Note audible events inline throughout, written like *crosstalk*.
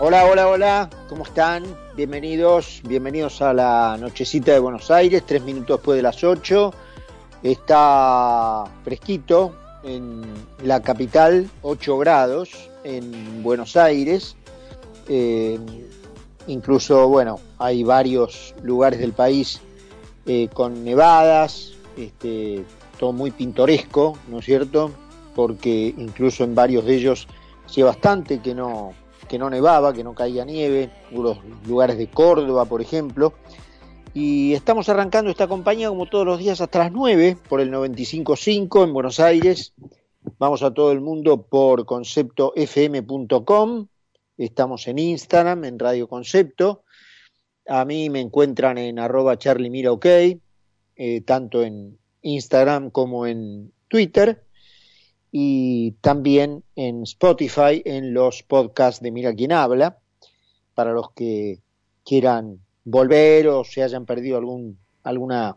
Hola, hola, hola, ¿cómo están? Bienvenidos, bienvenidos a la nochecita de Buenos Aires, tres minutos después de las ocho. Está fresquito en la capital, 8 grados en Buenos Aires. Eh, incluso, bueno, hay varios lugares del país eh, con nevadas, este, todo muy pintoresco, ¿no es cierto? Porque incluso en varios de ellos hacía bastante que no, que no nevaba, que no caía nieve, los lugares de Córdoba, por ejemplo. Y estamos arrancando esta compañía como todos los días hasta las 9 por el 95.5 en Buenos Aires. Vamos a todo el mundo por conceptofm.com. Estamos en Instagram, en Radio Concepto. A mí me encuentran en arroba charlimiraok, eh, tanto en Instagram como en Twitter y también en Spotify en los podcasts de Mira quién habla, para los que quieran volver o se hayan perdido alguna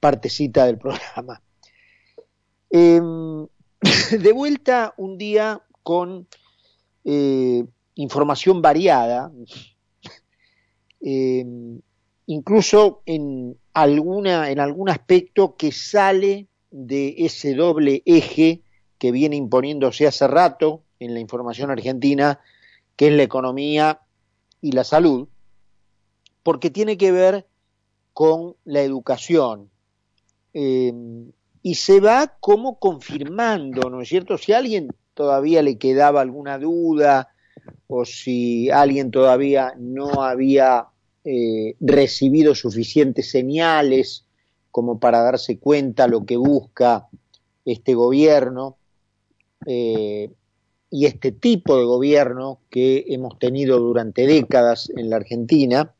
partecita del programa. Em, *coughs* de vuelta un día con eh, información variada, *laughs* em, incluso en, alguna, en algún aspecto que sale de ese doble eje que viene imponiéndose hace rato en la información argentina, que es la economía y la salud, porque tiene que ver con la educación. Eh, y se va como confirmando, ¿no es cierto? Si a alguien todavía le quedaba alguna duda o si alguien todavía no había eh, recibido suficientes señales como para darse cuenta lo que busca este gobierno, eh, y este tipo de gobierno que hemos tenido durante décadas en la Argentina,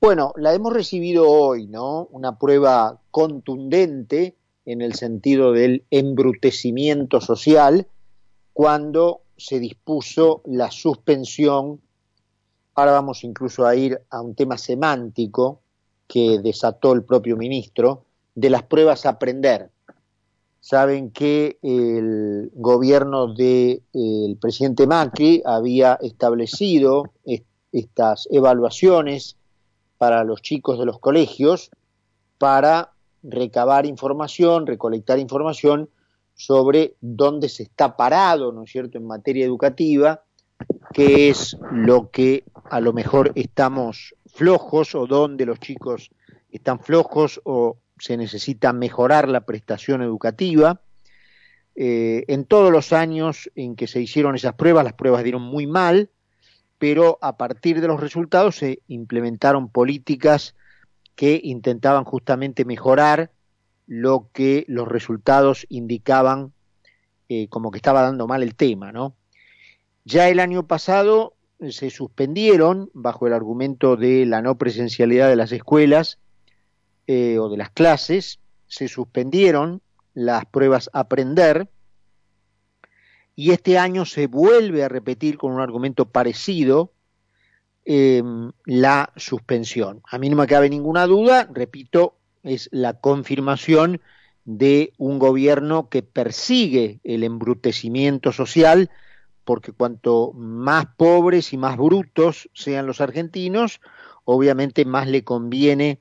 bueno, la hemos recibido hoy, ¿no? Una prueba contundente en el sentido del embrutecimiento social cuando se dispuso la suspensión, ahora vamos incluso a ir a un tema semántico que desató el propio ministro, de las pruebas a aprender. Saben que el gobierno del presidente Macri había establecido estas evaluaciones para los chicos de los colegios para recabar información, recolectar información sobre dónde se está parado, ¿no es cierto?, en materia educativa, qué es lo que a lo mejor estamos flojos o dónde los chicos están flojos o se necesita mejorar la prestación educativa. Eh, en todos los años en que se hicieron esas pruebas, las pruebas dieron muy mal, pero a partir de los resultados se implementaron políticas que intentaban justamente mejorar lo que los resultados indicaban eh, como que estaba dando mal el tema, ¿no? Ya el año pasado se suspendieron, bajo el argumento de la no presencialidad de las escuelas, eh, o de las clases, se suspendieron las pruebas aprender y este año se vuelve a repetir con un argumento parecido em, la suspensión. A mí no me cabe ninguna duda, repito, es la confirmación de un gobierno que persigue el embrutecimiento social, porque cuanto más pobres y más brutos sean los argentinos, obviamente más le conviene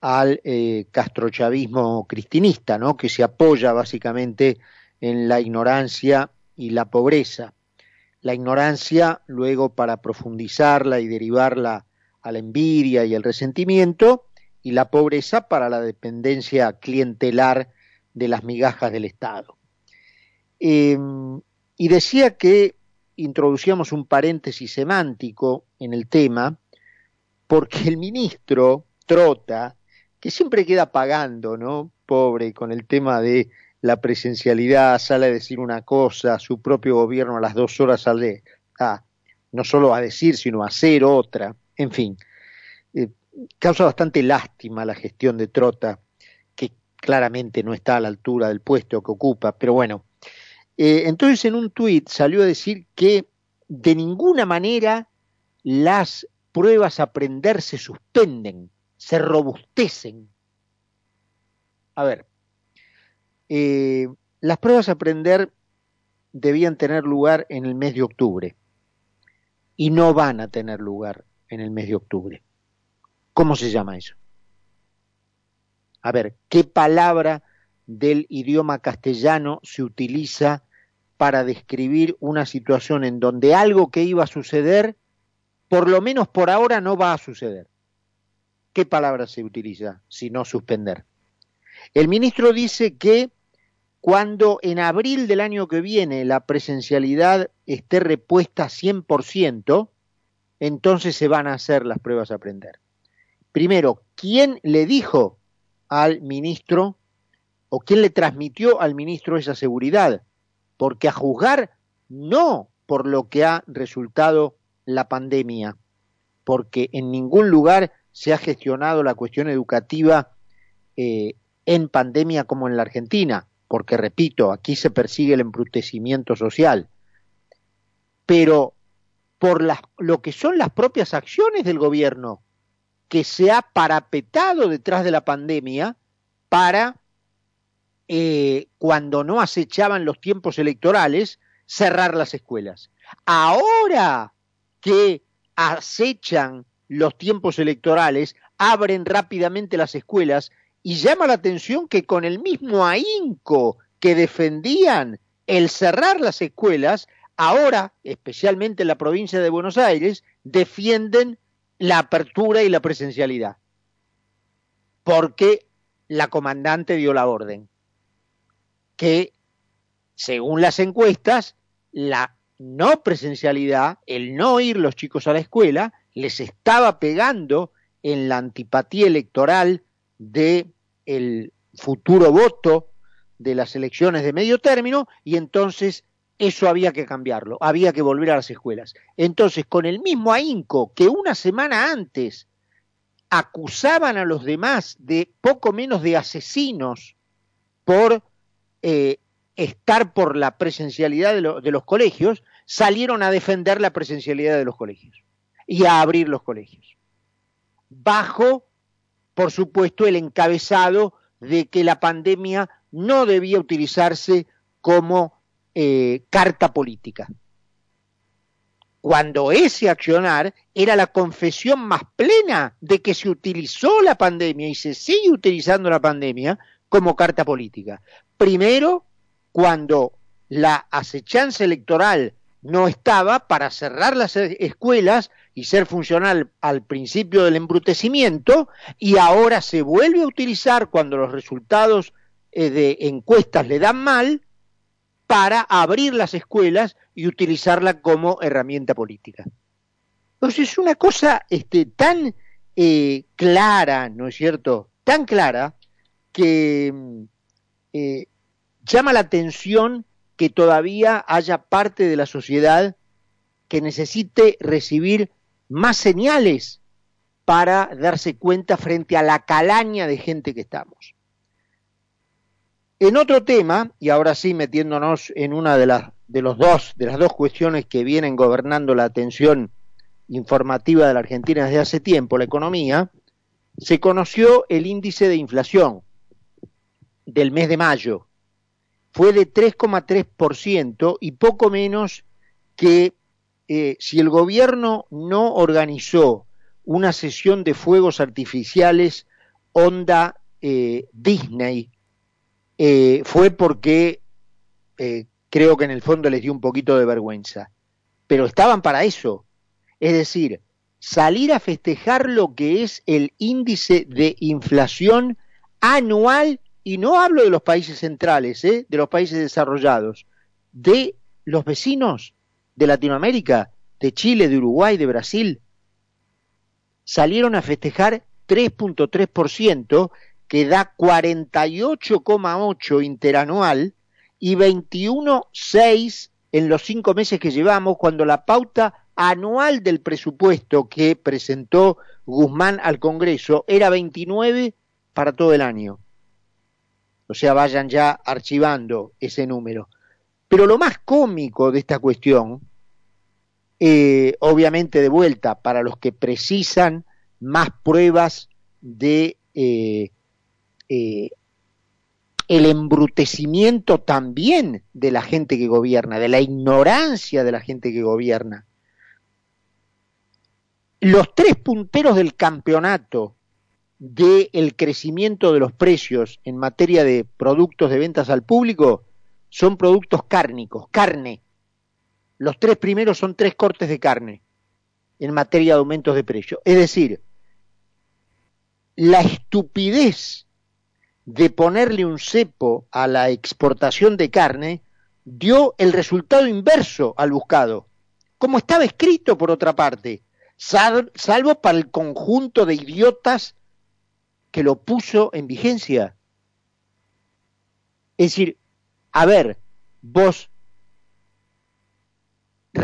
al eh, castrochavismo cristinista, ¿no? que se apoya básicamente en la ignorancia y la pobreza. La ignorancia, luego para profundizarla y derivarla a la envidia y el resentimiento, y la pobreza para la dependencia clientelar de las migajas del Estado. Em, y decía que introducíamos un paréntesis semántico en el tema, porque el ministro Trota que siempre queda pagando, ¿no? Pobre, con el tema de la presencialidad, sale a decir una cosa, su propio gobierno a las dos horas sale a, no solo a decir, sino a hacer otra, en fin. Eh, causa bastante lástima la gestión de Trota, que claramente no está a la altura del puesto que ocupa, pero bueno. Eh, entonces en un tuit salió a decir que de ninguna manera las pruebas a aprender se suspenden, se robustecen. A ver, eh, las pruebas a aprender debían tener lugar en el mes de octubre y no van a tener lugar en el mes de octubre. ¿Cómo se llama eso? A ver, ¿qué palabra del idioma castellano se utiliza para describir una situación en donde algo que iba a suceder, por lo menos por ahora no va a suceder? ¿Qué palabra se utiliza si no suspender? El ministro dice que cuando en abril del año que viene la presencialidad esté repuesta 100%, entonces se van a hacer las pruebas a aprender. Primero, ¿quién le dijo al ministro o quién le transmitió al ministro esa seguridad? Porque a juzgar no por lo que ha resultado la pandemia, porque en ningún lugar se ha gestionado la cuestión educativa eh, en pandemia como en la Argentina porque repito, aquí se persigue el embrutecimiento social, pero por lo que son las propias acciones del gobierno, que se ha parapetado detrás de la pandemia para, eh, cuando no acechaban los tiempos electorales, cerrar las escuelas. Ahora que acechan los tiempos electorales, abren rápidamente las escuelas y llama la atención que con el mismo ahínco que defendían el cerrar las escuelas, ahora, especialmente en la provincia de Buenos Aires, defienden la apertura y la presencialidad. Porque la comandante dio la orden. Que, según las encuestas, la no presencialidad, el no ir los chicos a la escuela, les estaba pegando en la antipatía electoral de el futuro voto de las elecciones de medio término y entonces eso había que cambiarlo, había que volver a las escuelas. Entonces, con el mismo ahínco que una semana antes acusaban a los demás de poco menos de asesinos por eh, estar por la presencialidad de, de los colegios, salieron a defender la presencialidad de los colegios y a abrir los colegios. Bajo por supuesto, el encabezado de que la pandemia no debía utilizarse como eh, carta política. Cuando ese accionar era la confesión más plena de que se utilizó la pandemia y se sigue utilizando la pandemia como carta política. Primero, cuando la acechanza electoral no estaba para cerrar las escuelas y ser funcional al principio del embrutecimiento y ahora se vuelve a utilizar cuando los resultados eh, de encuestas le dan mal para abrir las escuelas y utilizarla como herramienta política. Entonces es una cosa este, tan eh, clara, ¿no es cierto? Tan clara que eh, llama la atención que todavía haya parte de la sociedad que necesite recibir más señales para darse cuenta frente a la calaña de gente que estamos. En otro tema, y ahora sí metiéndonos en una de las de los dos de las dos cuestiones que vienen gobernando la atención informativa de la Argentina desde hace tiempo, la economía, se conoció el índice de inflación del mes de mayo. Fue de 3,3% y poco menos que eh, si el gobierno no organizó una sesión de fuegos artificiales onda eh, Disney, eh, fue porque creo que en el fondo les dio un poquito de vergüenza. Pero estaban para eso. Es decir, salir a festejar lo que es el índice de inflación anual, y no hablo de los países centrales, de los países desarrollados, de los vecinos de Latinoamérica, de Chile, de Uruguay, de Brasil, salieron a festejar 3.3%, que da 48,8 interanual y 21,6 en los cinco meses que llevamos, cuando la pauta anual del presupuesto que presentó Guzmán al Congreso era 29 para todo el año. O sea, vayan ya archivando ese número. Pero lo más cómico de esta cuestión eh, obviamente de vuelta, para los que precisan más pruebas de eh, eh, el embrutecimiento también de la gente que gobierna, de la ignorancia de la gente que gobierna. Los tres punteros del campeonato del crecimiento de los precios en materia de productos de ventas al público son productos cárnicos, carne. Los tres primeros son tres cortes de carne en materia de aumentos de precio. Es decir, la estupidez de ponerle un cepo a la exportación de carne dio el resultado inverso al buscado, como estaba escrito por otra parte, salvo para el conjunto de idiotas que lo puso en vigencia. Es decir, a ver, vos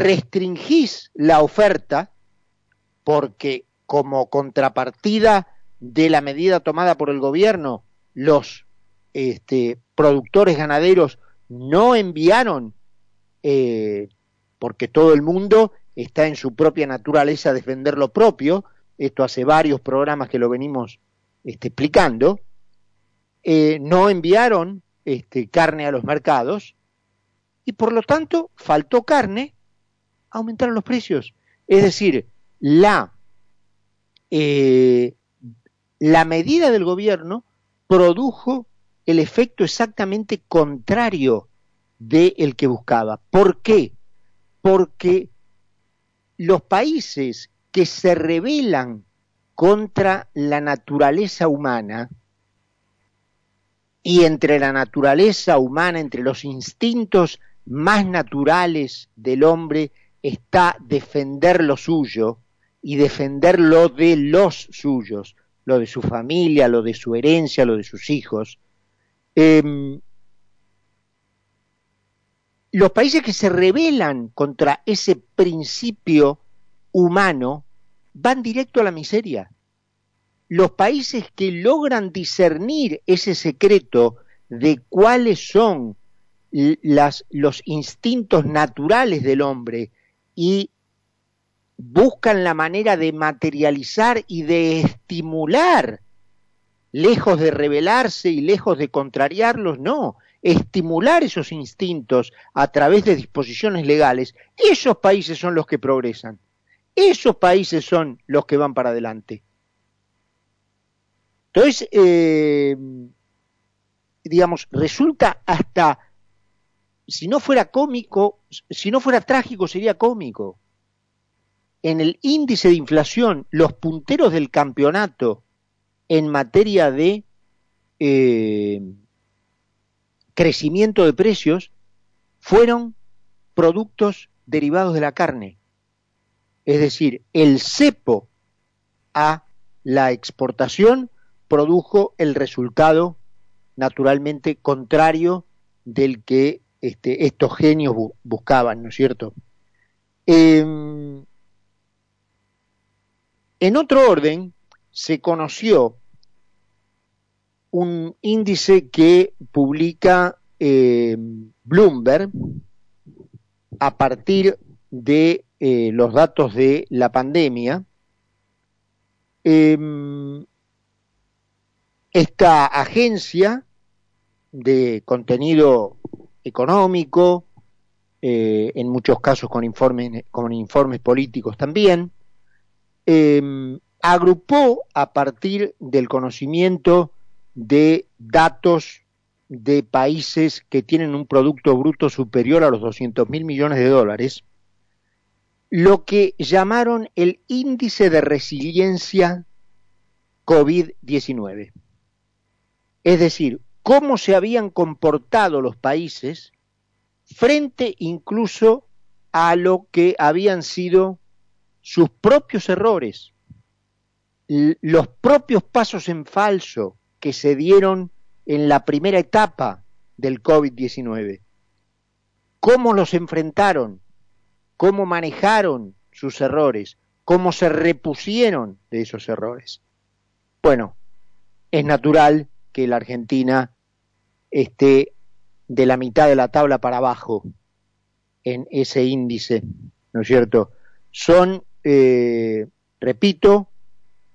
restringís la oferta porque como contrapartida de la medida tomada por el gobierno, los este, productores ganaderos no enviaron, eh, porque todo el mundo está en su propia naturaleza defender lo propio, esto hace varios programas que lo venimos este, explicando, eh, no enviaron este, carne a los mercados y por lo tanto faltó carne, aumentaron los precios. Es decir, la, eh, la medida del gobierno produjo el efecto exactamente contrario de el que buscaba. ¿Por qué? Porque los países que se rebelan contra la naturaleza humana y entre la naturaleza humana, entre los instintos más naturales del hombre, está defender lo suyo y defender lo de los suyos, lo de su familia, lo de su herencia, lo de sus hijos. Em, los países que se rebelan contra ese principio humano van directo a la miseria. Los países que logran discernir ese secreto de cuáles son los instintos naturales del hombre y buscan la manera de materializar y de estimular, lejos de rebelarse y lejos de contrariarlos, no, estimular esos instintos a través de disposiciones legales, esos países son los que progresan. Esos países son los que van para adelante. Entonces, eh, digamos, resulta hasta, si no fuera cómico, si no fuera trágico, sería cómico. En el índice de inflación, los punteros del campeonato en materia de eh, crecimiento de precios fueron productos derivados de la carne. Es decir, el cepo a la exportación produjo el resultado naturalmente contrario del que este, estos genios buscaban, ¿no es cierto? Em, en otro orden, se conoció un índice que publica em, Bloomberg a partir de eh, los datos de la pandemia, em, esta agencia de contenido económico, eh, en muchos casos con informes, con informes políticos también, em, agrupó a partir del conocimiento de datos de países que tienen un Producto Bruto superior a los 200 mil millones de dólares, lo que llamaron el índice de resiliencia COVID-19. Es decir, cómo se habían comportado los países frente incluso a lo que habían sido sus propios errores, los propios pasos en falso que se dieron en la primera etapa del COVID-19. ¿Cómo los enfrentaron? cómo manejaron sus errores, cómo se repusieron de esos errores. Bueno, es natural que la Argentina esté de la mitad de la tabla para abajo en ese índice, ¿no es cierto? son, eh, repito,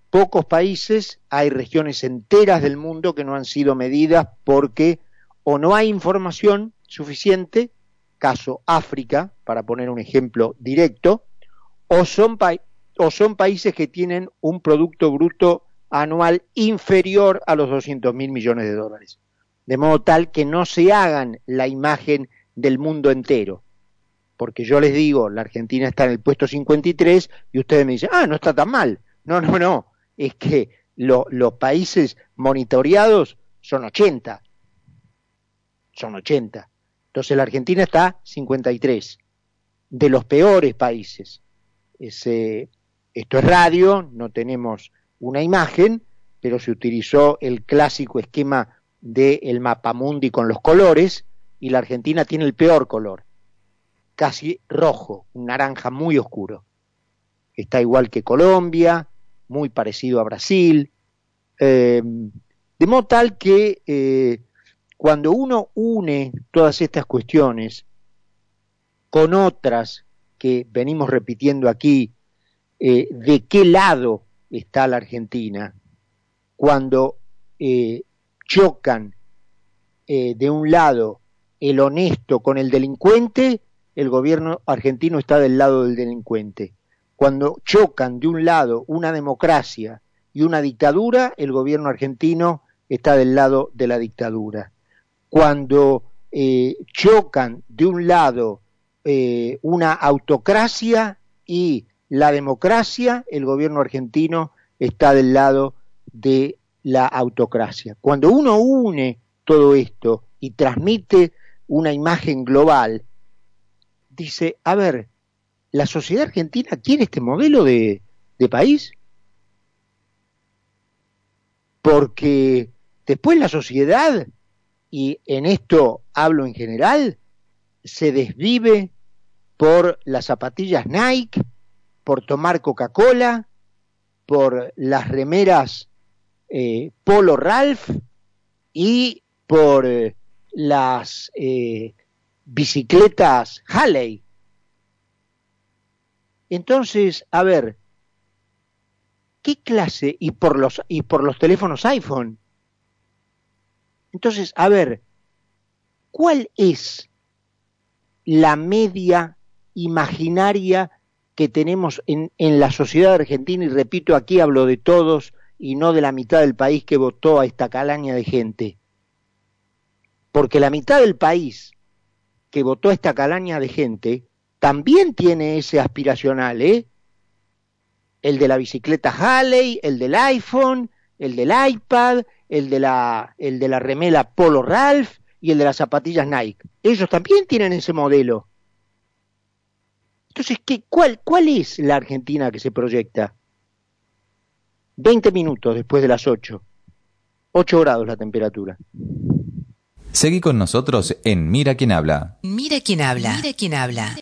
pocos países, hay regiones enteras del mundo que no han sido medidas porque o no hay información suficiente, caso África, para poner un ejemplo directo, o son, o son países que tienen un Producto Bruto anual inferior a los 200 mil millones de dólares. De modo tal que no se hagan la imagen del mundo entero. Porque yo les digo, la Argentina está en el puesto 53 y ustedes me dicen, ah, no está tan mal. No, no, no. Es que los países monitoreados son 80. Son 80. Entonces la Argentina está 53. De los peores países. Ese, esto es radio, no tenemos una imagen, pero se utilizó el clásico esquema del mapamundi con los colores, y la Argentina tiene el peor color, casi rojo, un naranja muy oscuro. Está igual que Colombia, muy parecido a Brasil, eh, de modo tal que eh, cuando uno une todas estas cuestiones con otras que venimos repitiendo aquí, eh, de qué lado está la Argentina, cuando chocan de un lado el honesto con el delincuente, el gobierno argentino está del lado del delincuente. Cuando chocan de un lado una democracia y una dictadura, el gobierno argentino está del lado de la dictadura. Cuando eh, chocan de un lado eh, una autocracia y la democracia, el gobierno argentino está del lado de la autocracia. Cuando uno une todo esto y transmite una imagen global, dice, a ver, ¿la sociedad argentina quiere este modelo de, de país? Porque después la sociedad, y en esto hablo en general, se desvive por las zapatillas Nike, por tomar Coca-Cola, por las remeras eh, Polo Ralph y por eh, las eh, bicicletas Halley. Entonces, a ver, ¿qué clase? Y por los, y por los teléfonos iPhone. Entonces, a ver, ¿cuál es la media imaginaria que tenemos en, en la sociedad argentina? Y repito, aquí hablo de todos y no de la mitad del país que votó a esta calaña de gente porque la mitad del país que votó a esta calaña de gente también tiene ese aspiracional, ¿eh? El de la bicicleta Halley, el del iPhone, el del iPad, el de la, el de la remela Polo Ralph y el de las zapatillas Nike. Ellos también tienen ese modelo. Entonces, ¿qué, cuál, ¿cuál es la Argentina que se proyecta? 20 minutos después de las 8. 8 grados la temperatura. Seguí con nosotros en Mira quién habla. Mira quién habla. Mira quién habla.